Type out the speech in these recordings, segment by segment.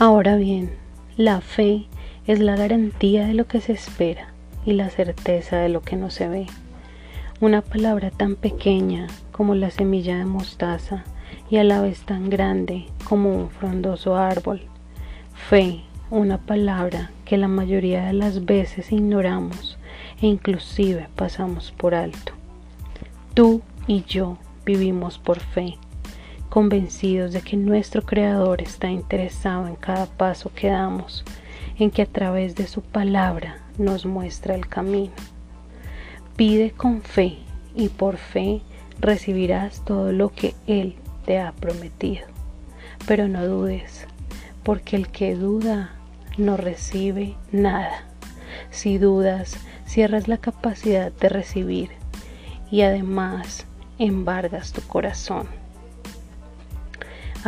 Ahora bien, la fe es la garantía de lo que se espera y la certeza de lo que no se ve. Una palabra tan pequeña como la semilla de mostaza y a la vez tan grande como un frondoso árbol. Fe, una palabra que la mayoría de las veces ignoramos e inclusive pasamos por alto. Tú y yo vivimos por fe, convencidos de que nuestro Creador está interesado en cada paso que damos, en que a través de su palabra nos muestra el camino. Pide con fe y por fe recibirás todo lo que Él te ha prometido. Pero no dudes, porque el que duda no recibe nada. Si dudas, cierras la capacidad de recibir y además embargas tu corazón.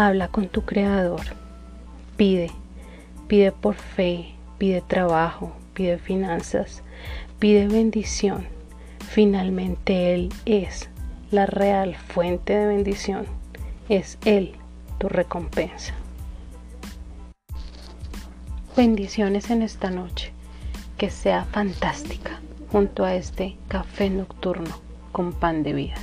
Habla con tu Creador. Pide, pide por fe, pide trabajo, pide finanzas, pide bendición. Finalmente Él es la real fuente de bendición. Es Él tu recompensa. Bendiciones en esta noche. Que sea fantástica junto a este café nocturno con pan de vida.